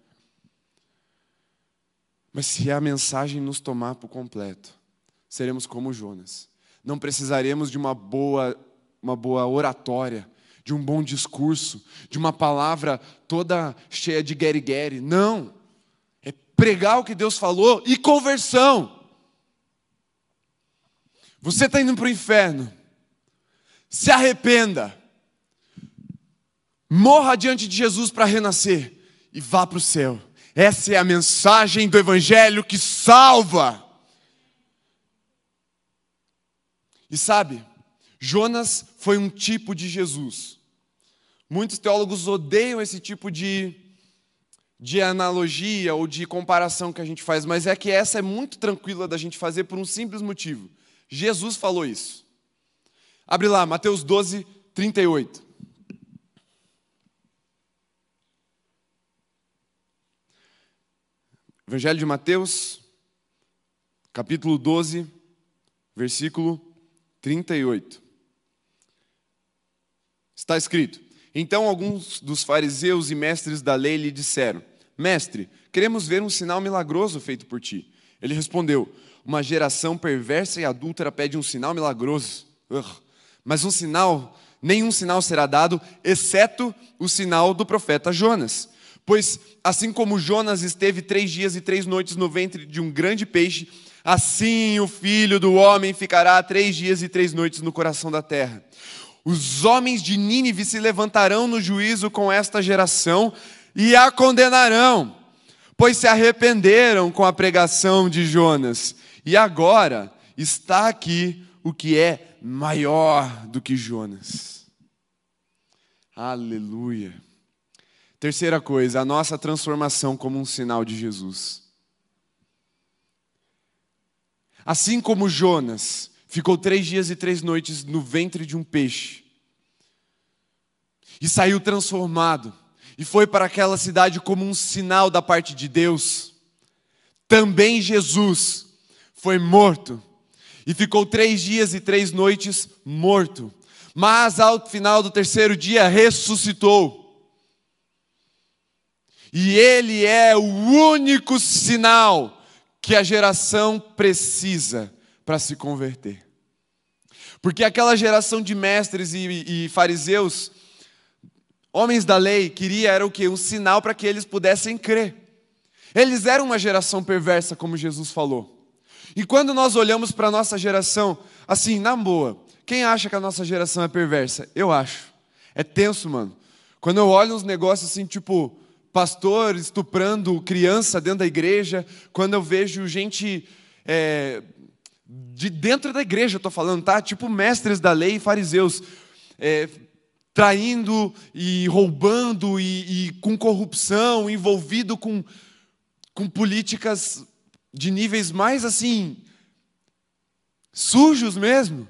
Speaker 1: Mas se a mensagem nos tomar por completo, seremos como Jonas. Não precisaremos de uma boa, uma boa oratória, de um bom discurso, de uma palavra toda cheia de guerigueri. Não. É pregar o que Deus falou e conversão. Você está indo para o inferno. Se arrependa. Morra diante de Jesus para renascer e vá para o céu. Essa é a mensagem do Evangelho que salva. E sabe, Jonas foi um tipo de Jesus. Muitos teólogos odeiam esse tipo de, de analogia ou de comparação que a gente faz, mas é que essa é muito tranquila da gente fazer por um simples motivo. Jesus falou isso. Abre lá, Mateus 12, 38. Evangelho de Mateus, capítulo 12, versículo 38. Está escrito: Então alguns dos fariseus e mestres da lei lhe disseram: Mestre, queremos ver um sinal milagroso feito por ti. Ele respondeu: Uma geração perversa e adúltera pede um sinal milagroso. Ugh. Mas um sinal, nenhum sinal será dado, exceto o sinal do profeta Jonas. Pois assim como Jonas esteve três dias e três noites no ventre de um grande peixe, Assim o filho do homem ficará três dias e três noites no coração da terra. Os homens de Nínive se levantarão no juízo com esta geração e a condenarão, pois se arrependeram com a pregação de Jonas. E agora está aqui o que é maior do que Jonas. Aleluia. Terceira coisa, a nossa transformação como um sinal de Jesus. Assim como Jonas ficou três dias e três noites no ventre de um peixe e saiu transformado e foi para aquela cidade como um sinal da parte de Deus, também Jesus foi morto e ficou três dias e três noites morto. Mas ao final do terceiro dia ressuscitou. E ele é o único sinal que a geração precisa para se converter. Porque aquela geração de mestres e, e fariseus, homens da lei, queria era o que? Um sinal para que eles pudessem crer. Eles eram uma geração perversa, como Jesus falou. E quando nós olhamos para a nossa geração, assim, na boa, quem acha que a nossa geração é perversa? Eu acho. É tenso, mano. Quando eu olho uns negócios assim, tipo, pastor estuprando criança dentro da igreja, quando eu vejo gente é, de dentro da igreja, estou falando, tá? Tipo mestres da lei e fariseus, é, traindo e roubando e, e com corrupção, envolvido com com políticas de níveis mais assim, sujos mesmo.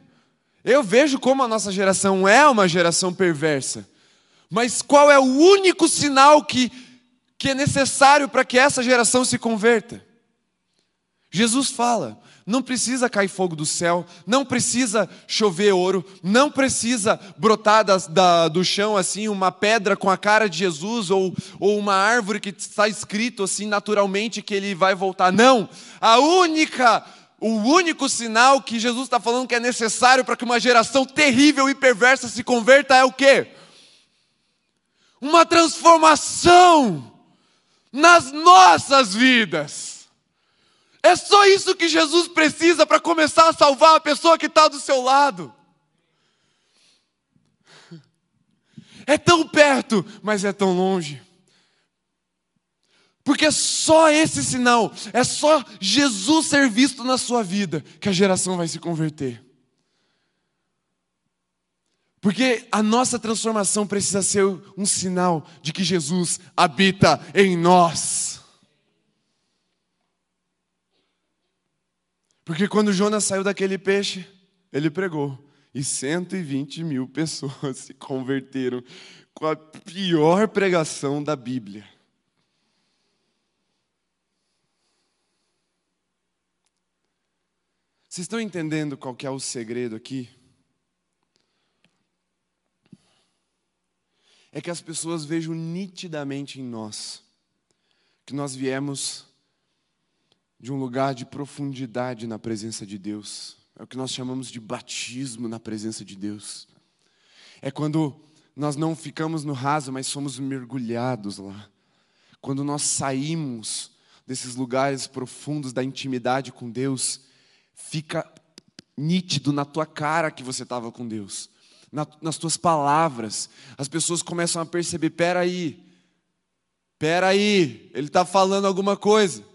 Speaker 1: Eu vejo como a nossa geração é uma geração perversa. Mas qual é o único sinal que, que é necessário para que essa geração se converta? Jesus fala: não precisa cair fogo do céu, não precisa chover ouro, não precisa brotar das, da, do chão assim uma pedra com a cara de Jesus ou, ou uma árvore que está escrito assim naturalmente que ele vai voltar. Não, a única, o único sinal que Jesus está falando que é necessário para que uma geração terrível e perversa se converta é o quê? Uma transformação nas nossas vidas. É só isso que Jesus precisa para começar a salvar a pessoa que está do seu lado. É tão perto, mas é tão longe. Porque é só esse sinal, é só Jesus ser visto na sua vida que a geração vai se converter. Porque a nossa transformação precisa ser um sinal de que Jesus habita em nós. Porque quando Jonas saiu daquele peixe, ele pregou. E 120 mil pessoas se converteram com a pior pregação da Bíblia. Vocês estão entendendo qual que é o segredo aqui? É que as pessoas vejam nitidamente em nós que nós viemos de um lugar de profundidade na presença de Deus. É o que nós chamamos de batismo na presença de Deus. É quando nós não ficamos no raso, mas somos mergulhados lá. Quando nós saímos desses lugares profundos da intimidade com Deus, fica nítido na tua cara que você estava com Deus, nas tuas palavras. As pessoas começam a perceber: peraí, peraí, ele está falando alguma coisa.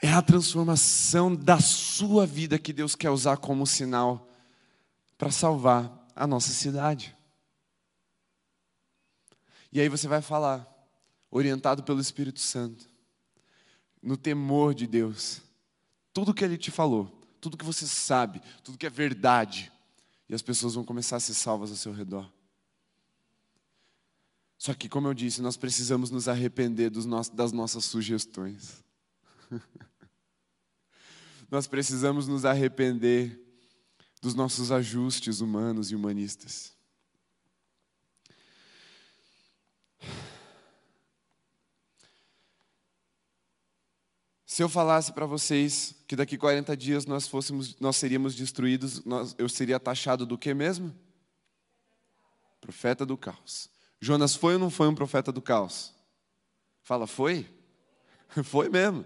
Speaker 1: É a transformação da sua vida que Deus quer usar como sinal para salvar a nossa cidade. E aí você vai falar, orientado pelo Espírito Santo, no temor de Deus, tudo que Ele te falou, tudo que você sabe, tudo que é verdade, e as pessoas vão começar a ser salvas ao seu redor. Só que, como eu disse, nós precisamos nos arrepender das nossas sugestões. *laughs* nós precisamos nos arrepender dos nossos ajustes humanos e humanistas. Se eu falasse para vocês que daqui 40 dias nós fôssemos, nós seríamos destruídos, nós, eu seria taxado do que mesmo? Profeta do caos. Jonas foi ou não foi um profeta do caos? Fala, foi? *laughs* Foi mesmo.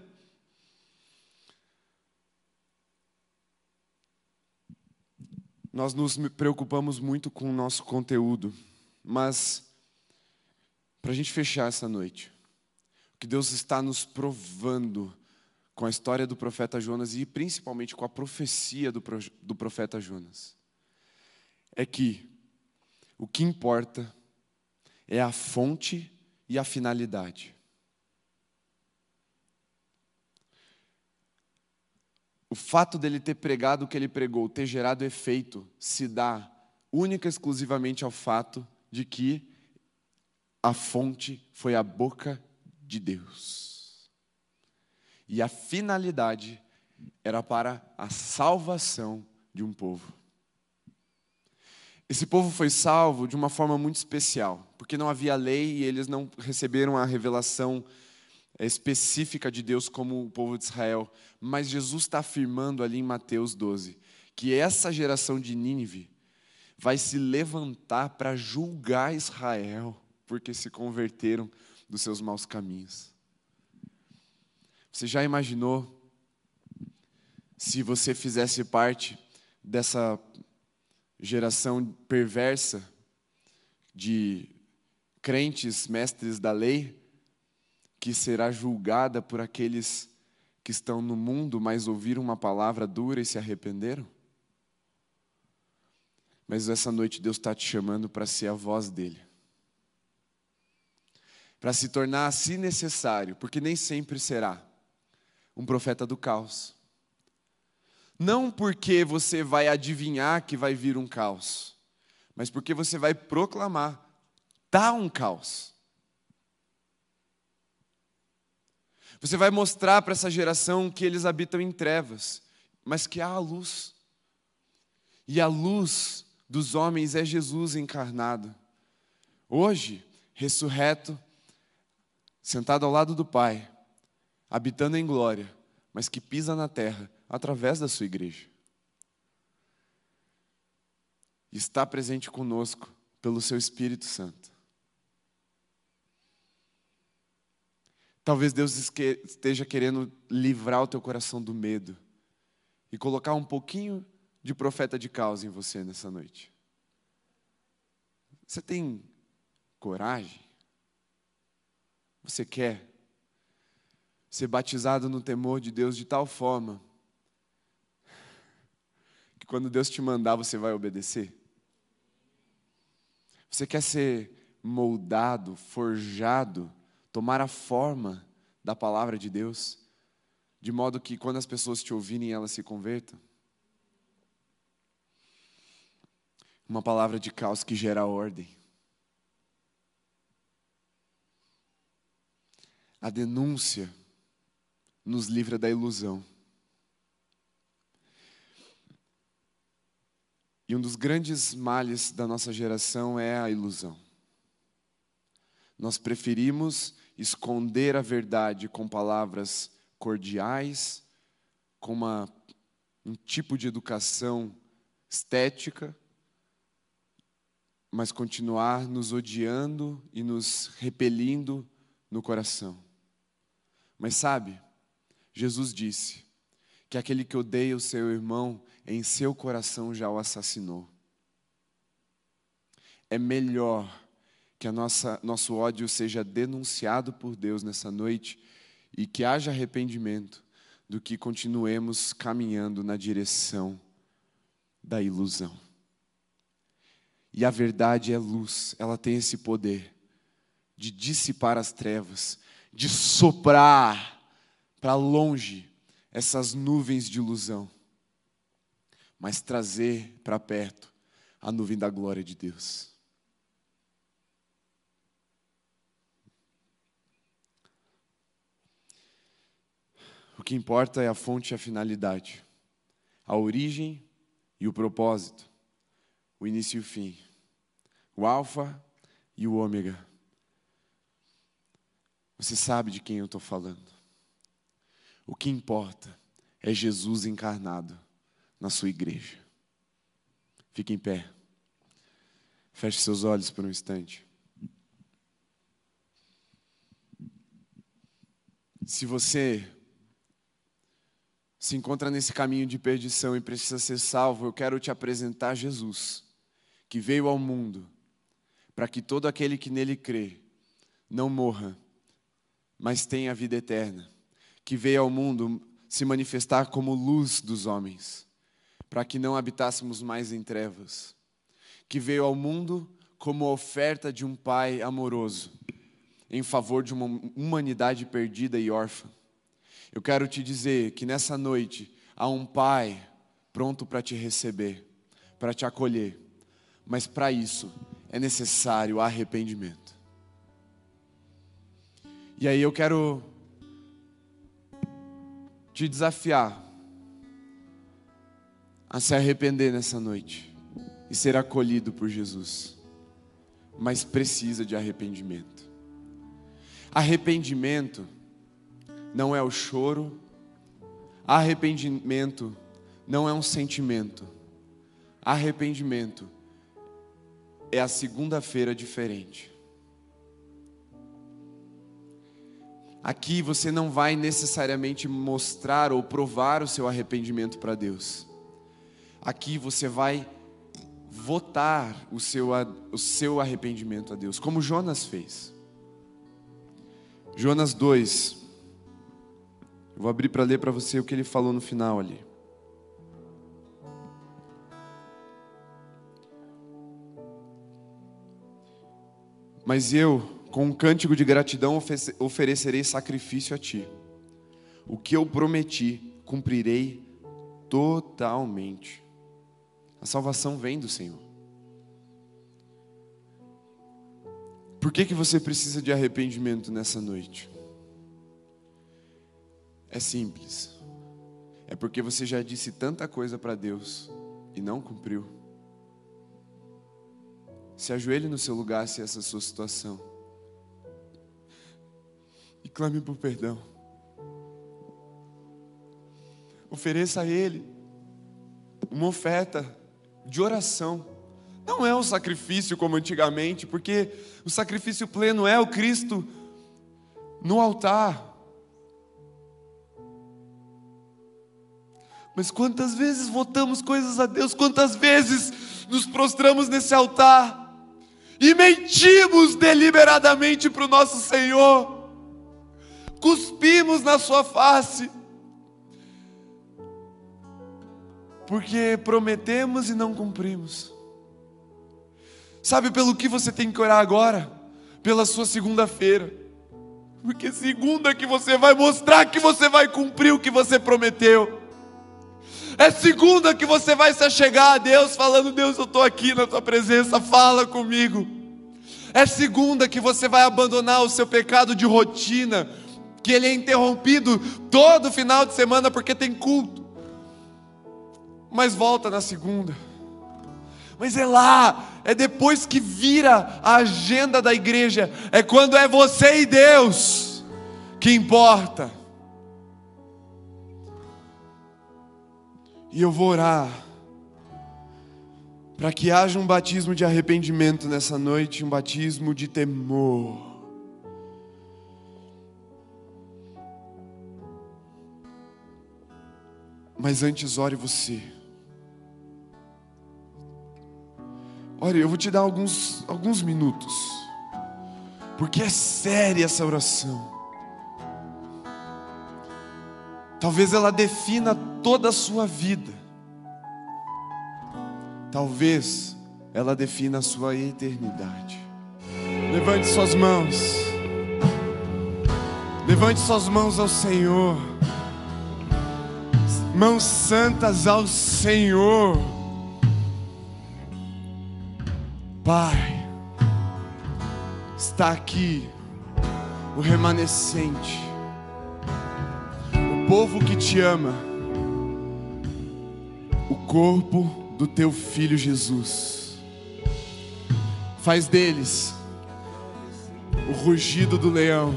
Speaker 1: Nós nos preocupamos muito com o nosso conteúdo, mas para a gente fechar essa noite, o que Deus está nos provando com a história do profeta Jonas e principalmente com a profecia do, do profeta Jonas, é que o que importa é a fonte e a finalidade. o fato dele ter pregado o que ele pregou, ter gerado efeito, se dá única e exclusivamente ao fato de que a fonte foi a boca de Deus. E a finalidade era para a salvação de um povo. Esse povo foi salvo de uma forma muito especial, porque não havia lei e eles não receberam a revelação específica de Deus como o povo de Israel. Mas Jesus está afirmando ali em Mateus 12 que essa geração de Nínive vai se levantar para julgar Israel, porque se converteram dos seus maus caminhos. Você já imaginou se você fizesse parte dessa geração perversa de crentes mestres da lei, que será julgada por aqueles que estão no mundo, mas ouviram uma palavra dura e se arrependeram? Mas essa noite Deus está te chamando para ser a voz dele. Para se tornar, se necessário, porque nem sempre será, um profeta do caos não porque você vai adivinhar que vai vir um caos, mas porque você vai proclamar: está um caos. Você vai mostrar para essa geração que eles habitam em trevas, mas que há a luz. E a luz dos homens é Jesus encarnado. Hoje, ressurreto, sentado ao lado do Pai, habitando em glória, mas que pisa na terra através da sua igreja. Está presente conosco pelo seu Espírito Santo. Talvez Deus esteja querendo livrar o teu coração do medo e colocar um pouquinho de profeta de causa em você nessa noite. Você tem coragem? Você quer ser batizado no temor de Deus de tal forma quando Deus te mandar, você vai obedecer? Você quer ser moldado, forjado, tomar a forma da palavra de Deus, de modo que quando as pessoas te ouvirem, elas se convertam? Uma palavra de caos que gera ordem. A denúncia nos livra da ilusão. E um dos grandes males da nossa geração é a ilusão. Nós preferimos esconder a verdade com palavras cordiais, com uma, um tipo de educação estética, mas continuar nos odiando e nos repelindo no coração. Mas sabe, Jesus disse que aquele que odeia o seu irmão em seu coração já o assassinou. É melhor que a nossa, nosso ódio seja denunciado por Deus nessa noite e que haja arrependimento, do que continuemos caminhando na direção da ilusão. E a verdade é luz, ela tem esse poder de dissipar as trevas, de soprar para longe essas nuvens de ilusão mas trazer para perto a nuvem da glória de Deus. O que importa é a fonte e a finalidade, a origem e o propósito, o início e o fim, o Alfa e o Ômega. Você sabe de quem eu estou falando. O que importa é Jesus encarnado na sua igreja. Fique em pé. Feche seus olhos por um instante. Se você se encontra nesse caminho de perdição e precisa ser salvo, eu quero te apresentar Jesus, que veio ao mundo para que todo aquele que nele crê não morra, mas tenha vida eterna, que veio ao mundo se manifestar como luz dos homens para que não habitássemos mais em trevas, que veio ao mundo como oferta de um Pai amoroso, em favor de uma humanidade perdida e órfã. Eu quero te dizer que nessa noite há um Pai pronto para te receber, para te acolher, mas para isso é necessário arrependimento. E aí eu quero te desafiar a se arrepender nessa noite e ser acolhido por Jesus, mas precisa de arrependimento. Arrependimento não é o choro, arrependimento não é um sentimento, arrependimento é a segunda-feira diferente. Aqui você não vai necessariamente mostrar ou provar o seu arrependimento para Deus. Aqui você vai votar o seu, o seu arrependimento a Deus, como Jonas fez. Jonas 2. Eu vou abrir para ler para você o que ele falou no final ali. Mas eu, com um cântico de gratidão, oferecerei sacrifício a ti. O que eu prometi, cumprirei totalmente. A salvação vem do Senhor. Por que, que você precisa de arrependimento nessa noite? É simples. É porque você já disse tanta coisa para Deus e não cumpriu. Se ajoelhe no seu lugar se essa é a sua situação. E clame por perdão. Ofereça a Ele uma oferta de oração. Não é um sacrifício como antigamente, porque o sacrifício pleno é o Cristo no altar. Mas quantas vezes votamos coisas a Deus, quantas vezes nos prostramos nesse altar e mentimos deliberadamente para o nosso Senhor, cuspimos na Sua face, porque prometemos e não cumprimos. Sabe pelo que você tem que orar agora? Pela sua segunda-feira. Porque segunda que você vai mostrar que você vai cumprir o que você prometeu. É segunda que você vai se achegar a Deus falando: Deus, eu estou aqui na tua presença, fala comigo. É segunda que você vai abandonar o seu pecado de rotina, que ele é interrompido todo final de semana porque tem culto mas volta na segunda. Mas é lá, é depois que vira a agenda da igreja, é quando é você e Deus que importa. E eu vou orar para que haja um batismo de arrependimento nessa noite, um batismo de temor. Mas antes, ore você. Olha, eu vou te dar alguns, alguns minutos, porque é séria essa oração. Talvez ela defina toda a sua vida, talvez ela defina a sua eternidade. Levante suas mãos, levante suas mãos ao Senhor, mãos santas ao Senhor. Pai, está aqui o remanescente, o povo que te ama, o corpo do teu filho Jesus. Faz deles o rugido do leão,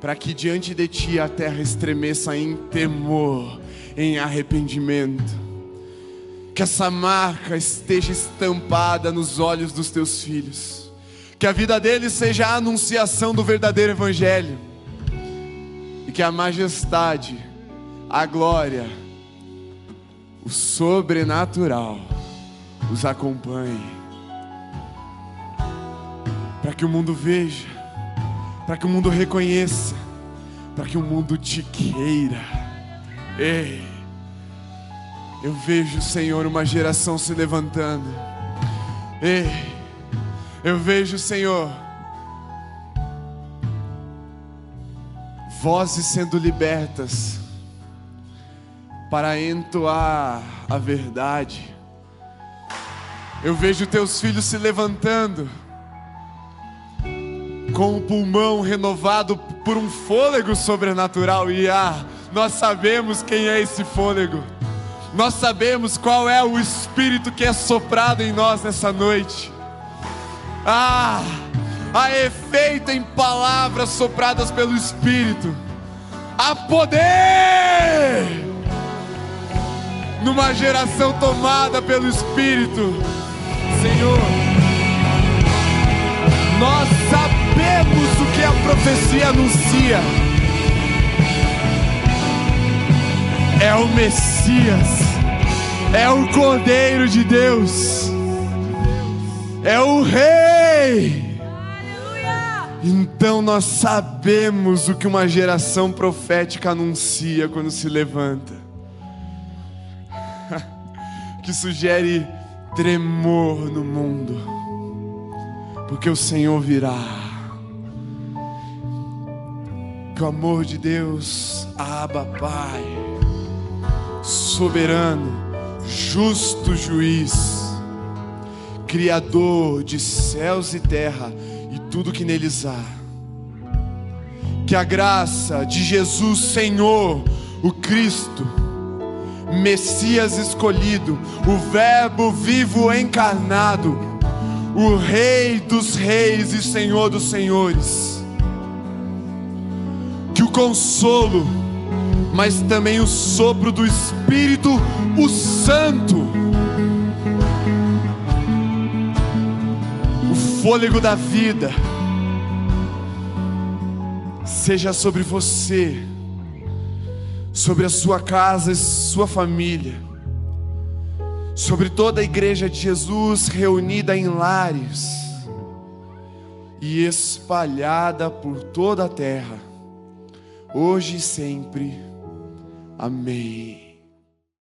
Speaker 1: para que diante de ti a terra estremeça em temor, em arrependimento. Que essa marca esteja estampada nos olhos dos teus filhos, que a vida deles seja a anunciação do verdadeiro Evangelho, e que a majestade, a glória, o sobrenatural os acompanhe, para que o mundo veja, para que o mundo reconheça, para que o mundo te queira. Ei. Eu vejo, Senhor, uma geração se levantando. Ei, eu vejo, Senhor, vozes sendo libertas para entoar a verdade. Eu vejo teus filhos se levantando com o pulmão renovado por um fôlego sobrenatural e ah,
Speaker 2: Nós sabemos quem é esse fôlego. Nós sabemos qual é o espírito que é soprado em nós nessa noite. Ah, há efeito em palavras sopradas pelo Espírito. Há poder numa geração tomada pelo Espírito. Senhor, nós sabemos o que a profecia anuncia. É o Messias, é o Cordeiro de Deus, é o Rei. Então nós sabemos o que uma geração profética anuncia quando se levanta. *laughs* que sugere tremor no mundo, porque o Senhor virá. Que o amor de Deus, Abba Pai, soberano, justo juiz, Criador de céus e terra e tudo que neles há. Que a graça de Jesus, Senhor, o Cristo, Messias escolhido, o Verbo vivo encarnado, o Rei dos Reis e Senhor dos Senhores. Que o consolo, mas também o sopro do Espírito, o Santo, o fôlego da vida, seja sobre você sobre a sua casa e sua família, sobre toda a igreja de Jesus reunida em lares e espalhada por toda a terra, hoje e sempre. Amém.